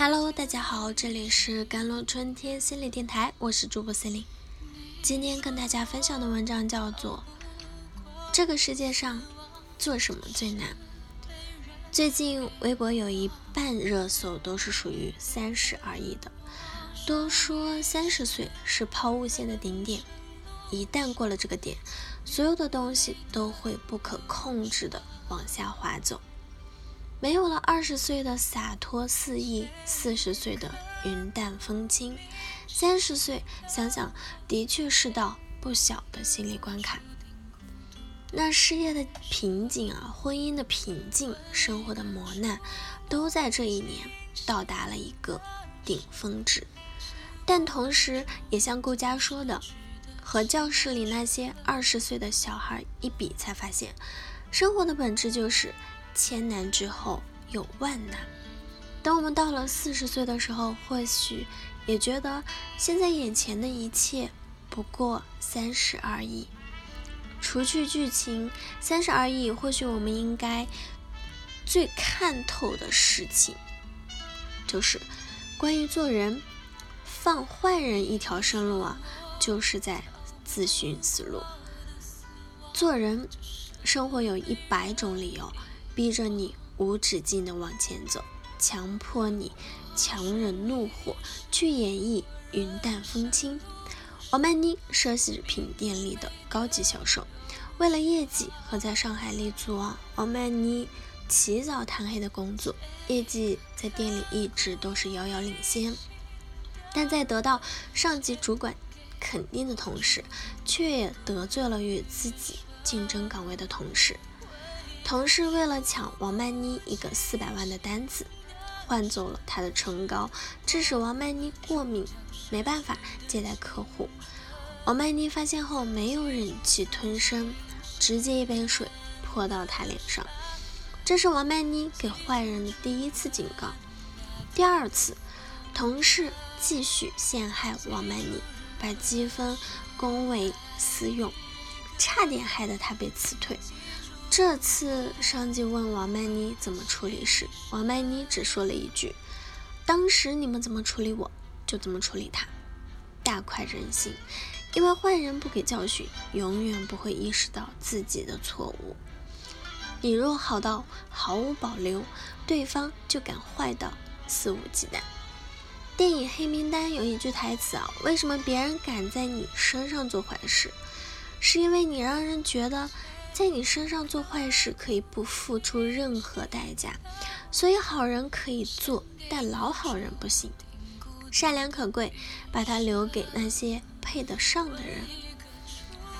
Hello，大家好，这里是甘露春天心理电台，我是主播森林。今天跟大家分享的文章叫做《这个世界上做什么最难》。最近微博有一半热搜都是属于三十而已的，都说三十岁是抛物线的顶点，一旦过了这个点，所有的东西都会不可控制的往下滑走。没有了二十岁的洒脱肆意，四十岁的云淡风轻，三十岁想想的确是道不小的心理关卡。那事业的瓶颈啊，婚姻的瓶颈，生活的磨难，都在这一年到达了一个顶峰值。但同时，也像顾佳说的，和教室里那些二十岁的小孩一比，才发现生活的本质就是。千难之后有万难。等我们到了四十岁的时候，或许也觉得现在眼前的一切不过三十而已。除去剧情，三十而已。或许我们应该最看透的事情，就是关于做人，放坏人一条生路啊，就是在自寻死路。做人，生活有一百种理由。逼着你无止境的往前走，强迫你强忍怒火去演绎云淡风轻。王曼妮奢侈品店里的高级销售，为了业绩和在上海立足啊，王曼妮起早贪黑的工作，业绩在店里一直都是遥遥领先。但在得到上级主管肯定的同时，却也得罪了与自己竞争岗位的同事。同事为了抢王曼妮一个四百万的单子，换走了她的唇膏，致使王曼妮过敏，没办法接待客户。王曼妮发现后没有忍气吞声，直接一杯水泼到他脸上。这是王曼妮给坏人的第一次警告。第二次，同事继续陷害王曼妮，把积分公为私用，差点害得她被辞退。这次上级问王曼妮怎么处理时，王曼妮只说了一句：“当时你们怎么处理我，就怎么处理他。”大快人心，因为坏人不给教训，永远不会意识到自己的错误。你若好到毫无保留，对方就敢坏到肆无忌惮。电影《黑名单》有一句台词啊：“为什么别人敢在你身上做坏事？是因为你让人觉得。”在你身上做坏事可以不付出任何代价，所以好人可以做，但老好人不行。善良可贵，把它留给那些配得上的人。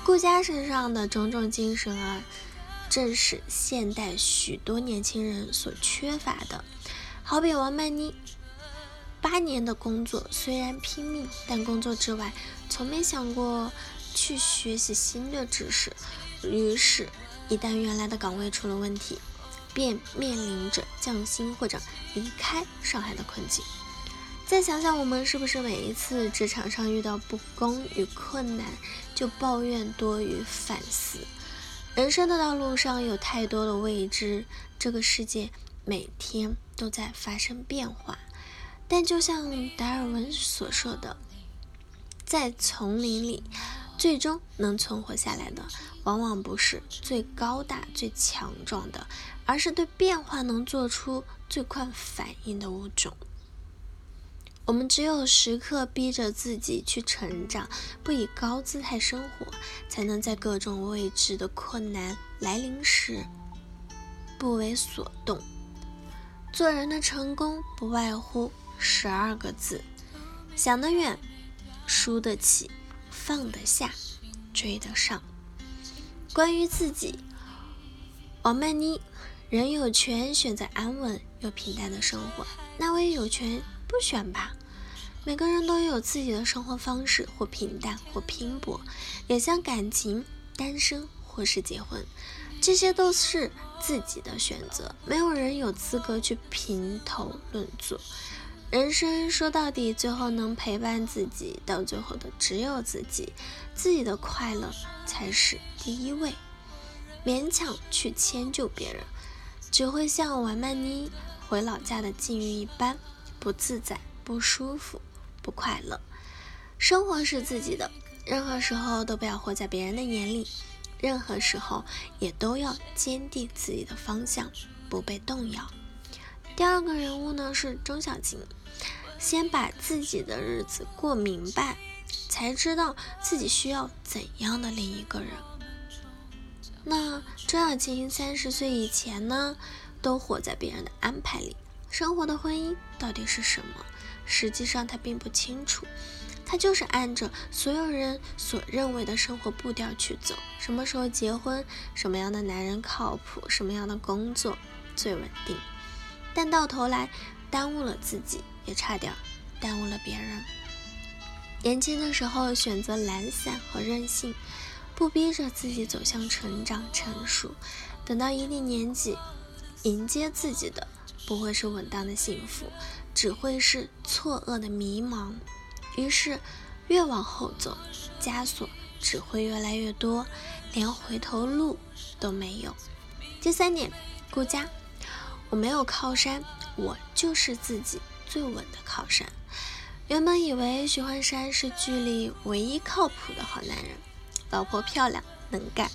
顾家身上的种种精神啊，正是现代许多年轻人所缺乏的。好比王曼妮，八年的工作虽然拼命，但工作之外从没想过去学习新的知识。于是，一旦原来的岗位出了问题，便面临着降薪或者离开上海的困境。再想想，我们是不是每一次职场上遇到不公与困难，就抱怨多于反思？人生的道路上有太多的未知，这个世界每天都在发生变化。但就像达尔文所说的，在丛林里。最终能存活下来的，往往不是最高大、最强壮的，而是对变化能做出最快反应的物种。我们只有时刻逼着自己去成长，不以高姿态生活，才能在各种未知的困难来临时不为所动。做人的成功，不外乎十二个字：想得远，输得起。放得下，追得上。关于自己，王曼妮，人有权选择安稳又平淡的生活，那我也有权不选吧。每个人都有自己的生活方式，或平淡，或拼搏，也像感情，单身或是结婚，这些都是自己的选择，没有人有资格去评头论足。人生说到底，最后能陪伴自己到最后的只有自己，自己的快乐才是第一位。勉强去迁就别人，只会像王曼妮回老家的境遇一般，不自在、不舒服、不快乐。生活是自己的，任何时候都不要活在别人的眼里，任何时候也都要坚定自己的方向，不被动摇。第二个人物呢是钟小琴，先把自己的日子过明白，才知道自己需要怎样的另一个人。那钟小琴三十岁以前呢，都活在别人的安排里，生活的婚姻到底是什么？实际上她并不清楚。他就是按着所有人所认为的生活步调去走，什么时候结婚，什么样的男人靠谱，什么样的工作最稳定，但到头来耽误了自己，也差点耽误了别人。年轻的时候选择懒散和任性，不逼着自己走向成长成熟，等到一定年纪，迎接自己的不会是稳当的幸福，只会是错愕的迷茫。于是，越往后走，枷锁只会越来越多，连回头路都没有。第三点，顾家，我没有靠山，我就是自己最稳的靠山。原本以为徐焕山是剧里唯一靠谱的好男人，老婆漂亮能干，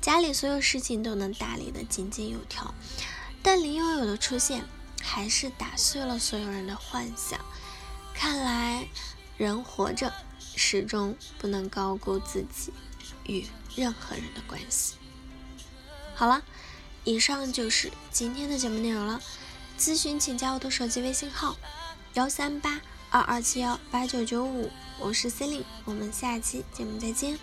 家里所有事情都能打理得井井有条。但林有有的出现，还是打碎了所有人的幻想。看来。人活着，始终不能高估自己与任何人的关系。好了，以上就是今天的节目内容了。咨询请加我的手机微信号：幺三八二二七幺八九九五，我是 C e l i n e 我们下期节目再见。